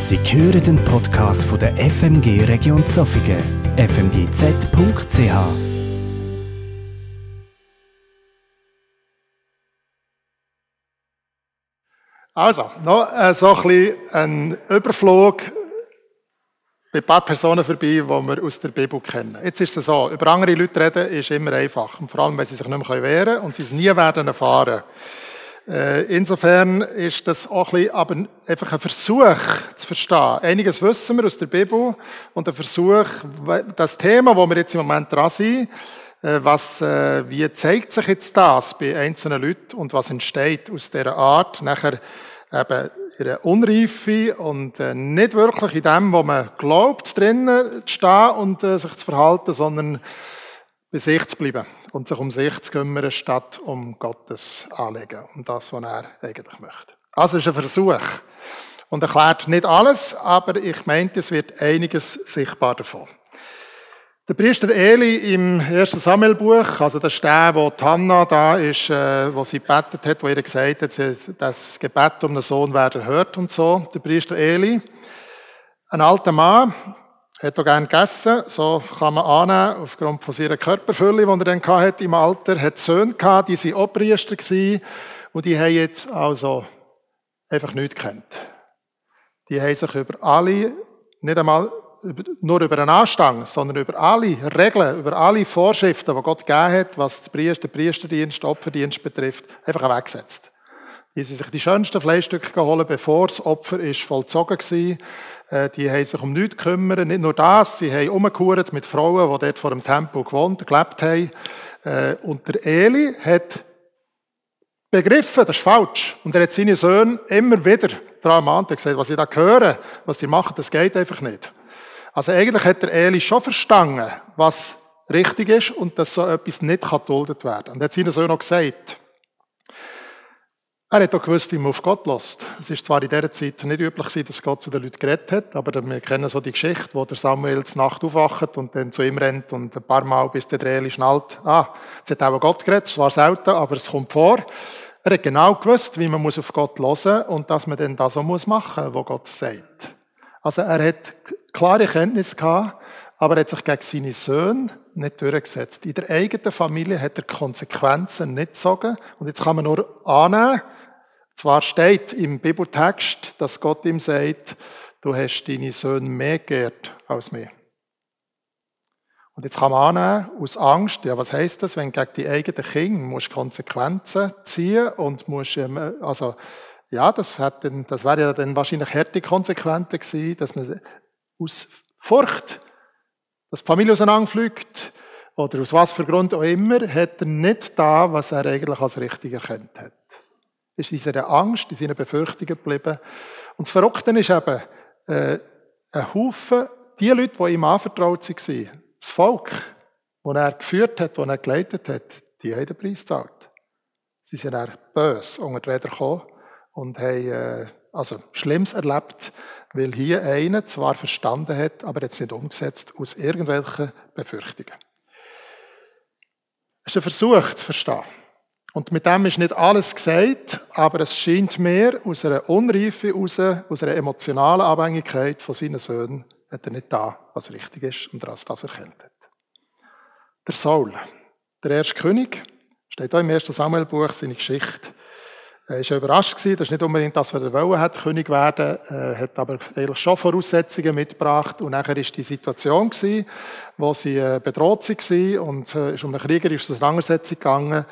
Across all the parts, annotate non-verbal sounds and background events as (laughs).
Sie hören den Podcast von der FMG Region Zofingen, fmgz.ch. Also, noch äh, so ein bisschen ein Überflug bei ein paar Personen vorbei, die wir aus der Bibel kennen. Jetzt ist es so, über andere Leute reden ist immer einfach. Vor allem, wenn sie sich nicht mehr wehren können und sie es nie werden erfahren. Äh, insofern ist das auch ein bisschen, aber einfach ein Versuch zu verstehen. Einiges wissen wir aus der Bibel und ein Versuch, das Thema, wo wir jetzt im Moment dran sind, äh, was, äh, wie zeigt sich jetzt das bei einzelnen Leuten und was entsteht aus dieser Art, nachher eben ihre Unreife und nicht wirklich in dem, wo man glaubt, drinnen zu stehen und sich zu verhalten, sondern bei sich zu bleiben und sich um sich zu kümmern, statt um Gottes Anliegen, um das, was er eigentlich möchte. Also es ist ein Versuch und erklärt nicht alles, aber ich meinte, es wird einiges sichtbar davon. Der Priester Eli im ersten Samuelbuch, also der Stein, wo die da ist, äh, wo sie gebetet hat, wo ihr gesagt hat, das Gebet um den Sohn werden hört und so. Der Priester Eli, ein alter Mann, hat auch gerne gegessen, so kann man annehmen, aufgrund von seiner Körperfülle, die er dann hatte im Alter, hat Söhne gehabt, die sind auch Priester gewesen, und die haben jetzt also einfach nichts gekannt. Die haben sich über alle, nicht einmal nur über einen Anstand, sondern über alle Regeln, über alle Vorschriften, die Gott gegeben hat, was den Priester, Priesterdienst, Opferdienst betrifft, einfach weggesetzt. Die haben sich die schönsten Fleischstücke geholt, bevor das Opfer ist vollzogen war. Äh, die haben sich um nichts gekümmert. Nicht nur das, sie haben umgekehrt mit Frauen, die dort vor dem Tempel gewohnt, gelebt haben. Äh, und der Eli hat begriffen, das ist falsch. Und er hat seine Söhne immer wieder daran ermahnt. Er hat gesagt, was ich da höre, was die machen, das geht einfach nicht. Also eigentlich hat der Eli schon verstanden, was richtig ist und dass so etwas nicht geduldet werden kann. Und er hat seinen Söhnen auch gesagt, er hat auch gewusst, wie man auf Gott lässt. Es ist zwar in dieser Zeit nicht üblich dass Gott zu den Leuten geredet hat, aber wir kennen so die Geschichte, wo der Samuel zur Nacht aufwacht und dann zu ihm rennt und ein paar Mal, bis der Eli schnallt, ah, jetzt hat auch Gott geredet, es war selten, aber es kommt vor. Er hat genau gewusst, wie man auf Gott hören und dass man dann das auch machen muss, was Gott sagt. Also er hat klare Kenntnis gehabt, aber er hat sich gegen seine Söhne nicht durchgesetzt. In der eigenen Familie hat er Konsequenzen nicht gezogen. Und jetzt kann man nur annehmen, zwar steht im Bibeltext, dass Gott ihm sagt, du hast deine Söhne mehr geehrt als mir. Und jetzt kann man annehmen, aus Angst, ja, was heißt das, wenn gegen die eigenen Kinder musst Konsequenzen ziehen und musst, ähm, also, ja, das hat dann, das wäre ja dann wahrscheinlich harte Konsequenzen gewesen, dass man aus Furcht, dass die Familie auseinanderfliegt, oder aus was für Grund auch immer, hat er nicht da, was er eigentlich als richtig erkannt hat ist in seiner Angst, in seinen Befürchtungen geblieben. Und das Verrückte ist eben, äh, ein Haufen, die Leute, die ihm anvertraut waren, das Volk, das er geführt hat, das er geleitet hat, die haben den Preis gezahlt. Sie sind eher böse unter die Räder gekommen und haben äh, also Schlimmes erlebt, weil hier einer zwar verstanden hat, aber jetzt nicht umgesetzt aus irgendwelchen Befürchtungen. Es ist ein Versuch zu verstehen. Und mit dem ist nicht alles gesagt, aber es scheint mir, aus einer Unreife aus einer emotionalen Abhängigkeit von seinen Söhnen, hat er nicht da, was richtig ist und das, das erkennt hat. Der Saul, der erste König, steht auch im 1. Samuel-Buch, seine Geschichte. Er war überrascht gewesen, das ist nicht unbedingt das, was er wollen hat, König werden, er hat aber eigentlich schon Voraussetzungen mitgebracht und nachher ist die Situation gewesen, wo sie äh, bedroht waren und äh, ist um eine kriegerische Auseinandersetzung gegangen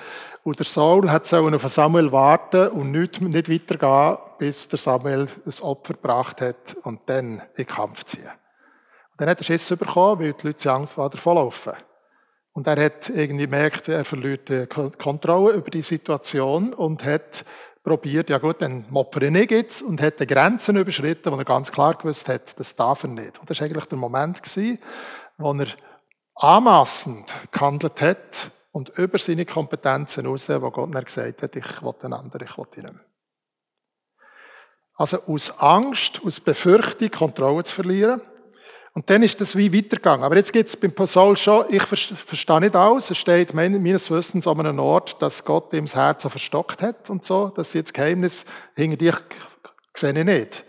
und der Saul hat auf Samuel warten und nicht, nicht weitergehen, bis der Samuel ein Opfer gebracht hat und dann in den Kampf ziehen. Und dann hat er Schiss bekommen, weil die Leute Angst davonlaufen. Und er hat irgendwie gemerkt, er verliert die Kontrolle über die Situation und hat probiert, ja gut, dann moppere ich nicht jetzt und hat die Grenzen überschritten, wo er ganz klar gewusst hat, das darf er nicht. Und das war eigentlich der Moment wo er anmassend gehandelt hat und über seine Kompetenzen hinaus, wo Gott mir gesagt hat, ich will den anderen, ich will ihn nicht. Also aus Angst, aus Befürchtung, Kontrolle zu verlieren. Und dann ist das wie weitergegangen. Aber jetzt geht es beim Paul schon, ich verstehe nicht alles. Es steht meines Wissens an einem Ort, dass Gott ihm das Herz so verstockt hat und so. Das ist jetzt Geheimnis, hinter dich sehe ich nicht.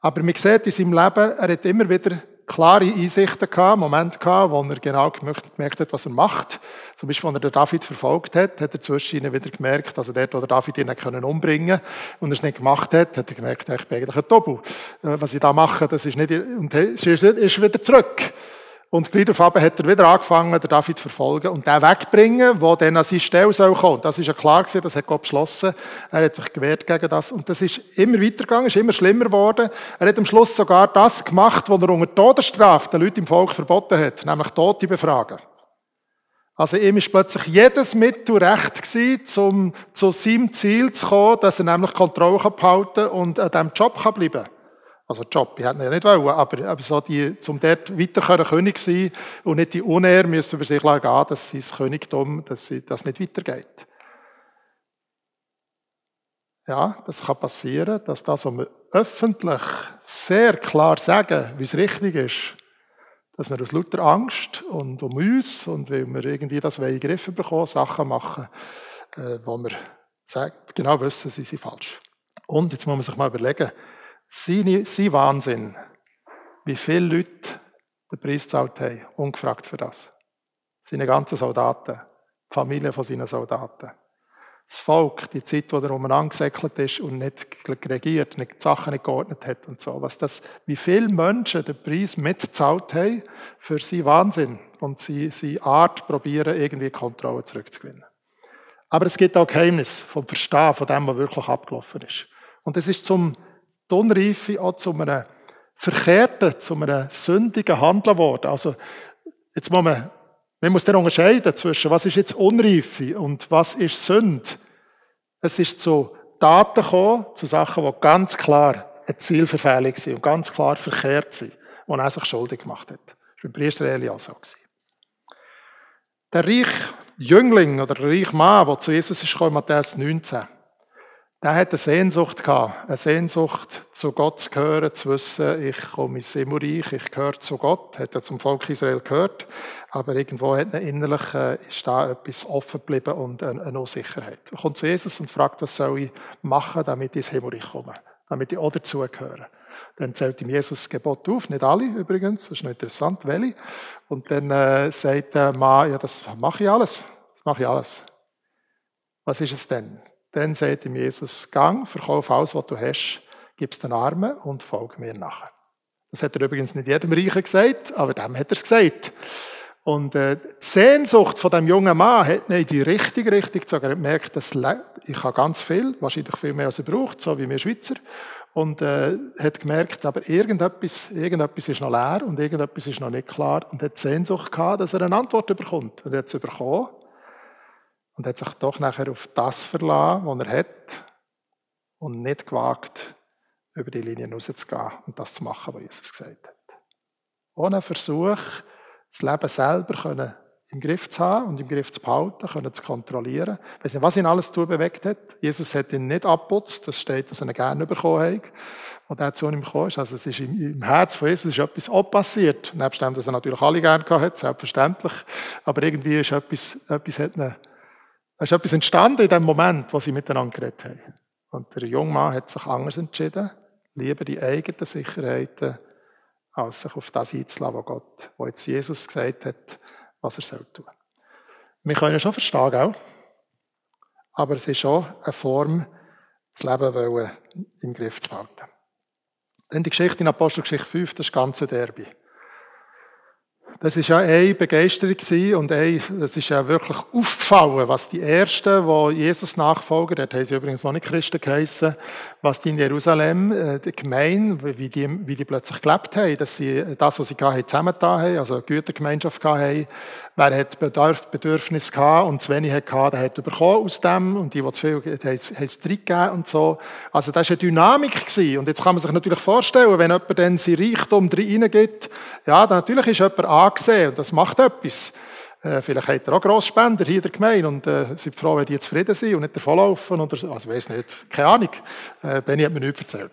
Aber man sieht in seinem Leben, er hat immer wieder klare Einsichten gehabt, Momente gehabt, wo er genau gemerkt hat, was er macht. Zum Beispiel, als er den David verfolgt hat, hat er zwischen wieder gemerkt, also dort, wo der David ihn können umbringen und er es nicht gemacht hat, hat er gemerkt, ich bin eigentlich ein Tobu. Äh, was ich da mache, das ist nicht, und ist wieder zurück. Und gleich darauf hat er wieder angefangen, den David zu verfolgen und den wegbringen, der dann an seine Stelle soll kommen. Das ist ja klar gewesen, das hat Gott beschlossen. Er hat sich gewehrt gegen das. Und das ist immer weitergegangen, ist immer schlimmer geworden. Er hat am Schluss sogar das gemacht, was er unter Todesstrafe den Leuten im Volk verboten hat, nämlich Tote befragen. Also ihm ist plötzlich jedes Mittel recht gewesen, um zu seinem Ziel zu kommen, dass er nämlich Kontrolle behalten und an diesem Job bleiben kann. Also Job, ich hätte ihn nicht wollen, aber, aber so die, zum dort weiter König sein und nicht die Unehr müssen über sich gehen, dass sein Königtum, dass das nicht weitergeht. Ja, das kann passieren, dass das, was wir öffentlich sehr klar sagen, wie es richtig ist, dass wir aus lauter Angst und um uns und weil wir irgendwie das in den Griff bekommen, Sachen machen, äh, wo wir sagen, genau wissen, sie sind falsch. Und jetzt muss man sich mal überlegen, sein, sein Wahnsinn, wie viele Leute den Preis gezahlt haben, ungefragt für das. Seine ganzen Soldaten, die Familie von seinen Soldaten. Das Volk, die Zeit, wo er umeinander gesäckelt ist und nicht regiert, nicht die Sachen nicht geordnet hat und so. Was das, wie viele Menschen den Preis mitgezahlt haben für seinen Wahnsinn und seine Art probieren, irgendwie Kontrolle zurückzugewinnen. Aber es gibt auch Geheimnis vom Verstehen von dem, was wirklich abgelaufen ist. Und es ist zum die Unreife auch zu einem verkehrten, zu einem sündigen Handeln geworden. Also, jetzt muss man, man muss dann unterscheiden zwischen, was ist jetzt Unreife und was ist Sünde. Es ist zu Taten gekommen, zu Sachen, die ganz klar eine Zielverfehlung sind und ganz klar verkehrt sind, wo er sich schuldig gemacht hat. Das war beim Priester Eli auch so. Der reiche Jüngling oder der reiche Mann, der zu Jesus ist gekommen, Matthäus 19, der hat eine Sehnsucht gehabt, eine Sehnsucht, zu Gott zu gehören, zu wissen, ich komme ins Himmelreich, ich gehöre zu Gott, hat er zum Volk Israel gehört, aber irgendwo hat er innerlich, äh, ist da etwas offen geblieben und eine, eine Unsicherheit. Er kommt zu Jesus und fragt, was soll ich machen, damit ich ins Himmelreich komme, damit ich auch dazugehöre. Dann zählt ihm Jesus das Gebot auf, nicht alle übrigens, das ist noch interessant, welche. Und dann äh, sagt der Mann, ja, das mache ich alles, das mache ich alles. Was ist es denn? Dann sagt ihm Jesus, gang, verkauf alles, was du hast, gib es den Armen und folge mir nachher. Das hat er übrigens nicht jedem Reichen gesagt, aber dem hat er es gesagt. Und äh, die Sehnsucht von dem jungen Mann hat ihn in die richtige Richtung gezogen. Er hat gemerkt, dass ich habe ganz viel, wahrscheinlich viel mehr als er braucht, so wie wir Schweizer. Und äh, hat gemerkt, aber irgendetwas, irgendetwas ist noch leer und irgendetwas ist noch nicht klar. Und hat die Sehnsucht gehabt, dass er eine Antwort bekommt. Und er hat es bekommen und hat sich doch nachher auf das verlassen, was er hat und nicht gewagt, über die Linien rauszugehen und das zu machen, was Jesus gesagt hat. Ohne Versuch, das Leben selber können im Griff zu haben und im Griff zu behalten, können zu kontrollieren. Ich weiß nicht, was ihn alles zu bewegt hat. Jesus hat ihn nicht abputzt, das steht, dass er ihn gerne bekommen hat, als er zu ihm gekommen ist. Also es ist im, im Herz von Jesus ist etwas auch passiert. Nebst dem, dass er natürlich alle gerne gehabt hat, selbstverständlich. Aber irgendwie ist etwas, etwas hat ihn es ist etwas entstanden in dem Moment, wo sie miteinander geredet haben. Und der junge Mann hat sich anders entschieden, lieber die eigenen Sicherheiten, als sich auf das einzulassen, was Gott, wo jetzt Jesus gesagt hat, was er soll tun. Wir können schon verstehen, auch. aber es ist schon eine Form, das Leben im Griff zu behalten. Dann die Geschichte in Apostelgeschichte 5, das ganze Derby. Das ist ja eine Begeisterung und eine, das ist ja wirklich aufgefallen, was die Ersten, die Jesus nachfolgen, dort haben sie übrigens noch nicht Christen geheissen, was die in Jerusalem, äh, die Gemeinde, wie die, wie die plötzlich gelebt haben, dass sie das, was sie hatten, zusammengetan haben, also eine Gütergemeinschaft haben. Wer hat Bedarf, Bedürfnis gehabt und zu wenig hat gehabt, der hat bekommen aus dem und die, die zu viel haben, haben es gegeben und so. Also das war eine Dynamik gewesen. Und jetzt kann man sich natürlich vorstellen, wenn jemand dann sein Reichtum reingibt, ja, dann natürlich ist jemand angesehen und das macht etwas. Äh, vielleicht hat er auch Grossspender hier in der Gemeinde und äh, sind froh, wenn die zufrieden sind und nicht davonlaufen oder so. Also, weiß nicht. Keine Ahnung. Äh, Benny hat mir nichts erzählt.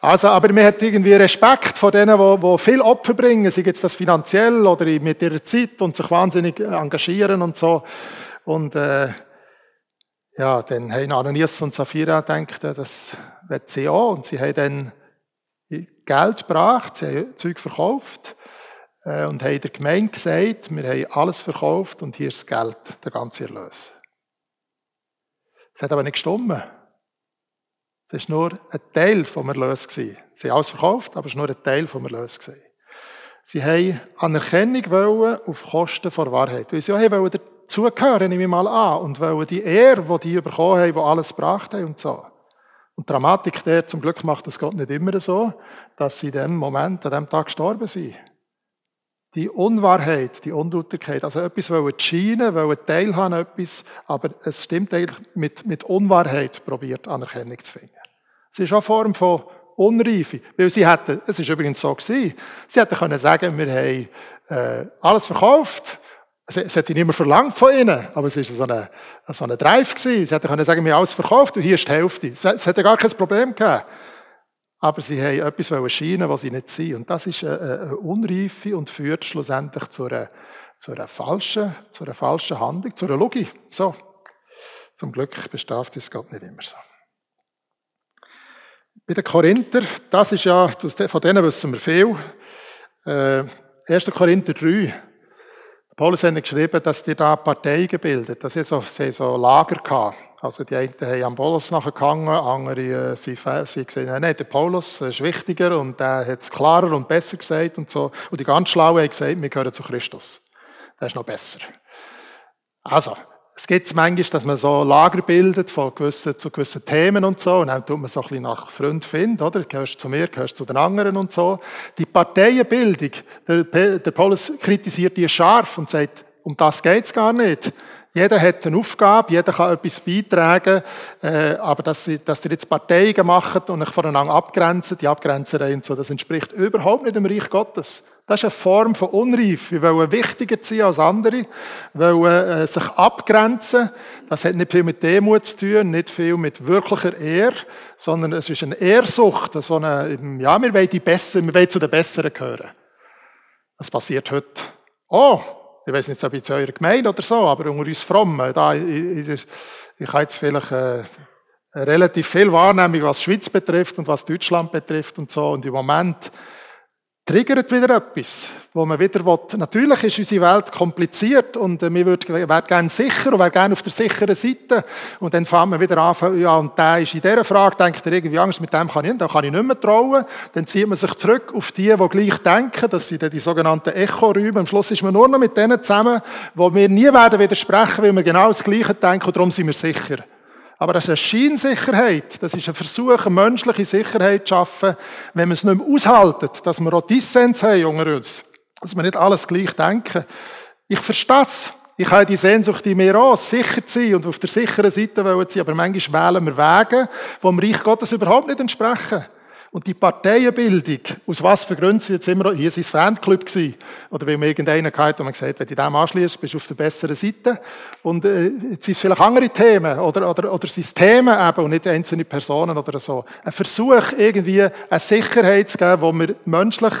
Also, aber man hat irgendwie Respekt vor denen, die, viel Opfer bringen, sei jetzt das finanziell oder mit ihrer Zeit und sich wahnsinnig engagieren und so. Und, äh, ja, dann haben Ananias und Sapphira gedacht, das wird sie auch. Und sie haben dann Geld gebracht, sie haben Zeug verkauft äh, und haben der Gemeinde gesagt, wir haben alles verkauft und hier ist das Geld, der ganze Erlös. Das hat aber nicht gestimmt. Es war nur ein Teil vom Erlös. Sie haben alles verkauft, aber es war nur ein Teil vom Erlös. Sie haben Anerkennung auf Kosten der Wahrheit. Weil sie auch wollen dazugehören, nehme ich mal an, und wollen die Ehre, die die bekommen haben, die alles gebracht haben und so. Und die Dramatik der, zum Glück macht das Gott nicht immer so, dass sie in dem Moment, an dem Tag gestorben sind. Die Unwahrheit, die Unlauterkeit, also etwas wollen scheinen, wollen teilhaben etwas, aber es stimmt eigentlich mit, mit Unwahrheit probiert, Anerkennung zu finden. Es ist auch eine Form von Unreife, weil sie hätten, es ist übrigens so gewesen, sie hätten können sagen, wir haben äh, alles verkauft, es, nicht mehr verlangt von ihnen, aber es war so eine, so Drive gewesen. Sie hätten können sagen, wir haben alles verkauft und hier ist die Hälfte. Es, es hätte gar kein Problem gegeben. Aber sie haben etwas erscheinen, was sie nicht sind. Und das ist eine, eine Unreife und führt schlussendlich zu einer, zu einer falschen, zu einer falschen Handlung, zu einer Logik. So. Zum Glück bestraft es Gott nicht immer so. Bei den Korinther, das ist ja, von denen wissen wir viel. Äh, 1. Korinther 3. Paulus hat geschrieben, dass die da Parteien gebildet, dass sie so, sie so Lager hatten. Also die einen haben am Paulus nachgegangen, andere äh, sie, sie gesehen, nein, der Paulus ist wichtiger und der hat es klarer und besser gesagt und so. Und die ganz Schlauen haben gesagt, wir gehören zu Christus. Der ist noch besser. Also, es gibt manchmal, dass man so Lager bildet von gewissen, zu gewissen Themen und so, und dann tut man so ein bisschen nach Freund finden, oder? Gehörst du zu mir, gehörst du zu den anderen und so. Die Parteienbildung, der, der Paulus kritisiert die scharf und sagt, um das geht's gar nicht. Jeder hat eine Aufgabe, jeder kann etwas beitragen, äh, aber dass, sie, dass ihr jetzt Parteien macht und euch voneinander abgrenzen, die Abgrenzerei und so, das entspricht überhaupt nicht dem Reich Gottes. Das ist eine Form von Unreif. Wir wollen wichtiger sein als andere, wollen äh, sich abgrenzen. Das hat nicht viel mit Demut zu tun, nicht viel mit wirklicher Ehr, sondern es ist eine Ehrsucht, so eine, ja, wir wollen die Besseren, wir wollen zu den Besseren gehören. Das passiert heute. Oh, ich weiß nicht, ob jetzt eure Gemeinde oder so, aber unter uns Frommen, da, in der, ich habe jetzt vielleicht äh, relativ viel Wahrnehmung, was Schweiz betrifft und was Deutschland betrifft und so. Und im Moment triggert wieder etwas, wo man wieder will. Natürlich ist unsere Welt kompliziert und äh, wir wären gerne sicher und wären gerne auf der sicheren Seite. Und dann fangen wir wieder an, ja, und der ist in dieser Frage, denkt er irgendwie Angst, mit dem kann ich nicht, kann ich nicht mehr trauen. Dann zieht man sich zurück auf die, die gleich denken, das sind dann die sogenannten Echo-Räume. Am Schluss ist man nur noch mit denen zusammen, wo wir nie werden widersprechen, weil wir genau das Gleiche denken und darum sind wir sicher. Aber das ist eine Scheinsicherheit. Das ist ein Versuch, eine menschliche Sicherheit zu schaffen, wenn wir es nicht mehr aushalten, dass wir auch Dissens haben unter uns. Dass wir nicht alles gleich denken. Ich verstehe es. Ich habe die Sehnsucht in mir auch, sicher zu sein und auf der sicheren Seite wollen sein. Aber manchmal wählen wir Wege, die dem Reich Gottes überhaupt nicht entsprechen. Und die Parteienbildung, aus was für Gründen sie jetzt immer hier war es Fanclub gewesen, oder weil man irgendeinen gehabt, wo man gesagt wenn du dem anschließt, bist du auf der besseren Seite. Und, äh, jetzt sind es vielleicht andere Themen, oder, oder, oder sind es Themen eben, und nicht einzelne Personen oder so. Ein Versuch, irgendwie eine Sicherheit zu geben, wo wir menschlich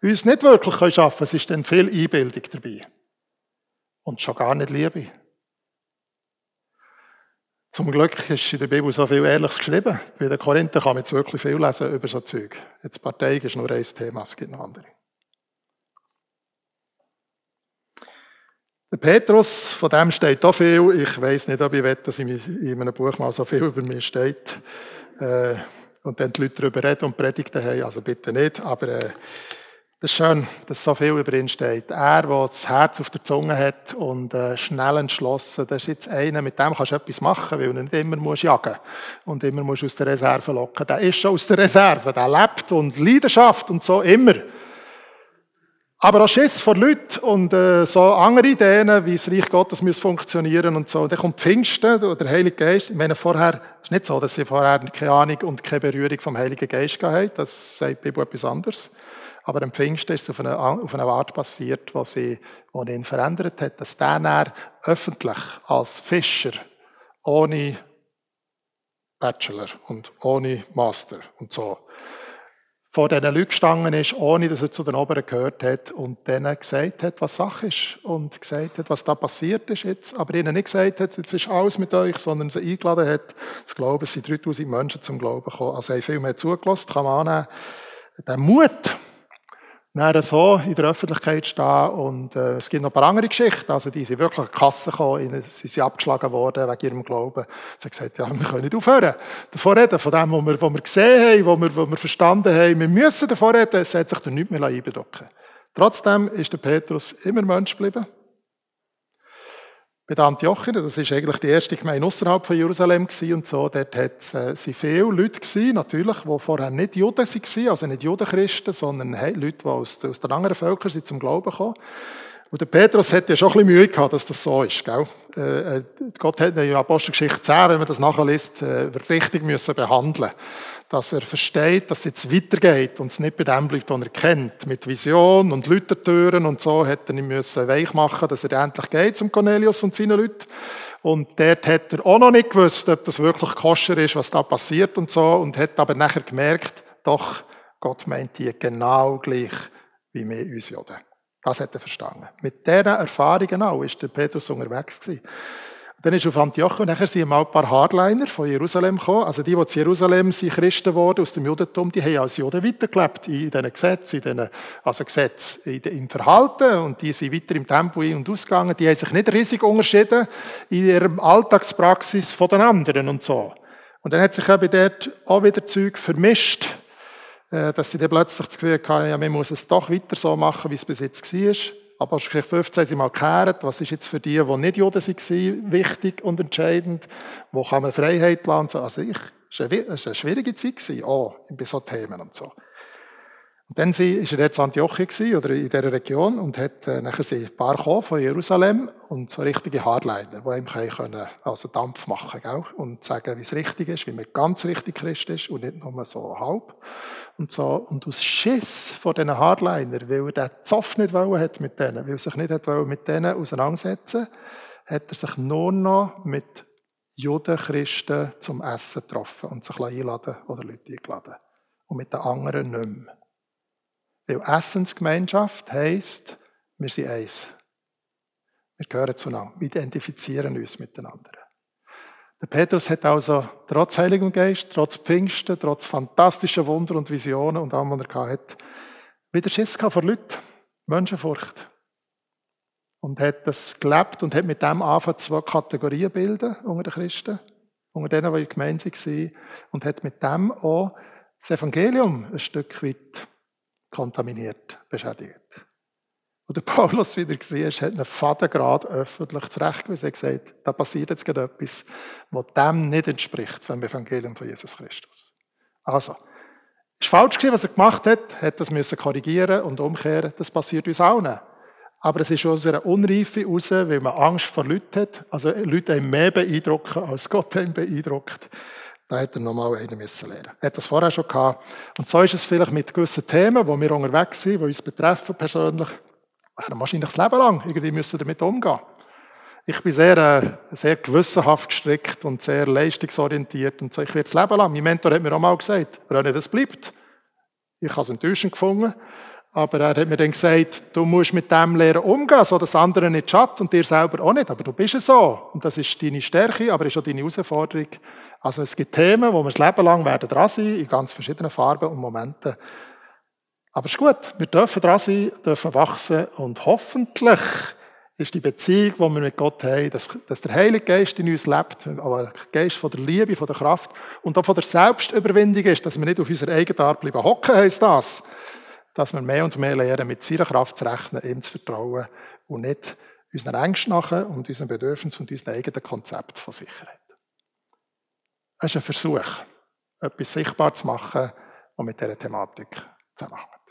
uns nicht wirklich schaffen können. Es ist dann viel Einbildung dabei. Und schon gar nicht Liebe. Zum Glück ist in der Bibel so viel Ehrliches geschrieben. Bei den Korinther kann man jetzt wirklich viel lesen über so Zeug. Jetzt Partei ist nur ein Thema, es gibt noch andere. Der Petrus, von dem steht auch viel. Ich weiß nicht, ob ich will, dass in einem Buch mal so viel über mich steht. Äh, und dann die Leute darüber reden und predigten haben. Also bitte nicht. Aber äh, das ist schön, dass so viel über ihn steht. Er, der das Herz auf der Zunge hat und äh, schnell entschlossen, das ist jetzt einer, mit dem kannst du etwas machen, weil du nicht immer musst jagen und immer musst aus der Reserve locken. Der ist schon aus der Reserve, der lebt und Leidenschaft und so immer. Aber auch Schiss vor Leuten und äh, so andere Ideen, wie das Reich Gottes muss funktionieren und so. Dann kommt Pfingsten oder der Heilige Geist. Ich meine, vorher, es ist nicht so, dass sie vorher keine Ahnung und keine Berührung vom Heiligen Geist haben. Das sagt die Bibel etwas anderes. Aber am Pfingsten ist es auf eine, auf eine Art passiert, was sie, was ihn verändert hat, dass der dann öffentlich als Fischer ohne Bachelor und ohne Master und so vor diesen Leuten gestanden ist, ohne dass er zu den Oberen gehört hat und denen gesagt hat, was Sache ist und gesagt hat, was da passiert ist jetzt, aber ihnen nicht gesagt hat, jetzt ist alles mit euch, sondern sie eingeladen hat, zu glauben, es sind 3000 Menschen zum Glauben gekommen. Also, haben viel mehr zugelassen, kann man annehmen. der Mut, dann so in der Öffentlichkeit stehen und äh, es gibt noch ein paar andere Geschichten, also die sind wirklich an die Kasse gekommen, sie sind abgeschlagen worden wegen ihrem Glauben. Sie haben gesagt, ja, wir können nicht aufhören, davon reden, von dem, was wir, was wir gesehen haben, was wir, was wir verstanden haben, wir müssen davon reden, es hat sich da nichts mehr einbedecken Trotzdem ist der Petrus immer Mensch geblieben. Bei der Antiochien, das ist eigentlich die erste Gemeinde außerhalb von Jerusalem gewesen und so, dort hat es äh, viele Leute gewesen, natürlich, die vorher nicht Juden waren, also nicht Judenchristen, sondern Leute, die aus, aus den anderen Völkern sind zum Glauben gekommen. Und der Petrus hat ja schon ein bisschen Mühe gehabt, dass das so ist. Gell? Äh, äh Gott hat in Apostelgeschichte 10, wenn man das nachliest, äh, richtig müssen behandeln Dass er versteht, dass es jetzt weitergeht und es nicht bei dem bleibt, was er kennt. Mit Vision und Lütertüren und so hat er ihn weich machen, dass er endlich geht zum Cornelius und seinen Leuten. Und dort hat er auch noch nicht gewusst, ob das wirklich koscher ist, was da passiert und so. Und hat aber nachher gemerkt, doch, Gott meint die genau gleich wie wir uns Juden. Das hat er verstanden. Mit diesen Erfahrungen auch ist der Petrus unterwegs gewesen. Dann ist auf Antioch und nachher sind mal ein paar Hardliner von Jerusalem gekommen. Also die, die zu Jerusalem sind Christen wurden aus dem Judentum, die haben als Juden weitergelebt in diesen Gesetzen, in diesen, also Gesetz, im Verhalten und die sind weiter im Tempo ein- und ausgegangen. Die haben sich nicht riesig unterschieden in ihrer Alltagspraxis von den anderen und so. Und dann hat sich eben dort auch wieder Zeug vermischt äh, dass sie dann plötzlich das Gefühl hatten, ja, man muss es doch weiter so machen, wie es bis jetzt war. Aber Geschichte 15 sie mal geklärt, was ist jetzt für die, die nicht Juden waren, wichtig und entscheidend, wo kann man Freiheit lassen. Also ich, es war eine schwierige Zeit, auch bei so Themen und so. Dann war er jetzt in Antiochia oder in dieser Region und hat äh, nachher sind ein paar gekommen von Jerusalem und so richtige Hardliner, die ihm können, also Dampf machen können und sagen, wie es richtig ist, wie man ganz richtig Christ ist und nicht nur so halb und so. Und aus Schiss vor diesen Hardliner, weil er den Zoff nicht wollen hat mit denen, weil er sich nicht hat mit denen auseinandersetzen hat er sich nur noch mit Juden, Christen zum Essen getroffen und sich einladen oder Leute eingeladen. Und mit den anderen nicht mehr. Weil Essensgemeinschaft heisst, wir sind eins. Wir gehören zueinander. Wir identifizieren uns miteinander. Der Petrus hat also trotz Heiligem Geist, trotz Pfingsten, trotz fantastischen Wunder und Visionen und allem, was er hatte, wieder Schiss vor Leuten. Menschenfurcht. Und hat das gelebt und hat mit dem angefangen, zwei Kategorien bilden unter den Christen, unter denen, die Gemeinde waren, und hat mit dem auch das Evangelium ein Stück weit kontaminiert, beschädigt. Und der (laughs) Paulus wieder gesehen hat einen Fadengrad öffentlich zurechtgewiesen. Er hat gesagt, da passiert jetzt gerade etwas, was dem nicht entspricht vom Evangelium von Jesus Christus. Also, es war falsch was er gemacht hat, hat das müssen korrigieren und umkehren. Das passiert uns auch nicht. Aber es ist aus einer Unreife raus, weil man Angst vor Leuten hat. Also Leute haben mehr beeindrucken, als Gott ihn beeindruckt. Da hätte er nochmal einen müssen lernen. Er hat das vorher schon gehabt. Und so ist es vielleicht mit gewissen Themen, wo wir unterwegs sind, die uns betreffen persönlich. Wir wahrscheinlich das Leben lang irgendwie müssen damit umgehen. Ich bin sehr, äh, sehr gewissenhaft gestrickt und sehr leistungsorientiert und so. Ich werde das Leben lang. Mein Mentor hat mir auch mal gesagt, René, das bleibt. Ich habe es enttäuschend gefunden. Aber er hat mir dann gesagt, du musst mit dem lernen umgehen, so dass andere nicht schatten und dir selber auch nicht. Aber du bist es so. Und das ist deine Stärke, aber ist auch deine Herausforderung. Also es gibt Themen, wo wir das Leben lang werden dran sein, in ganz verschiedenen Farben und Momenten. Aber es ist gut, wir dürfen dran sein, dürfen wachsen und hoffentlich ist die Beziehung, die wir mit Gott haben, dass, dass der Heilige Geist in uns lebt, aber der Geist von der Liebe, von der Kraft und auch von der Selbstüberwindung ist, dass wir nicht auf unserer eigenen Art bleiben hocken, heisst das, dass wir mehr und mehr lernen, mit seiner Kraft zu rechnen, ihm zu vertrauen und nicht unseren Ängsten nachher und unseren Bedürfnissen und unserem eigenen Konzept von Sicherheit. Es ist ein Versuch, etwas sichtbar zu machen, was mit dieser Thematik zusammenhängt.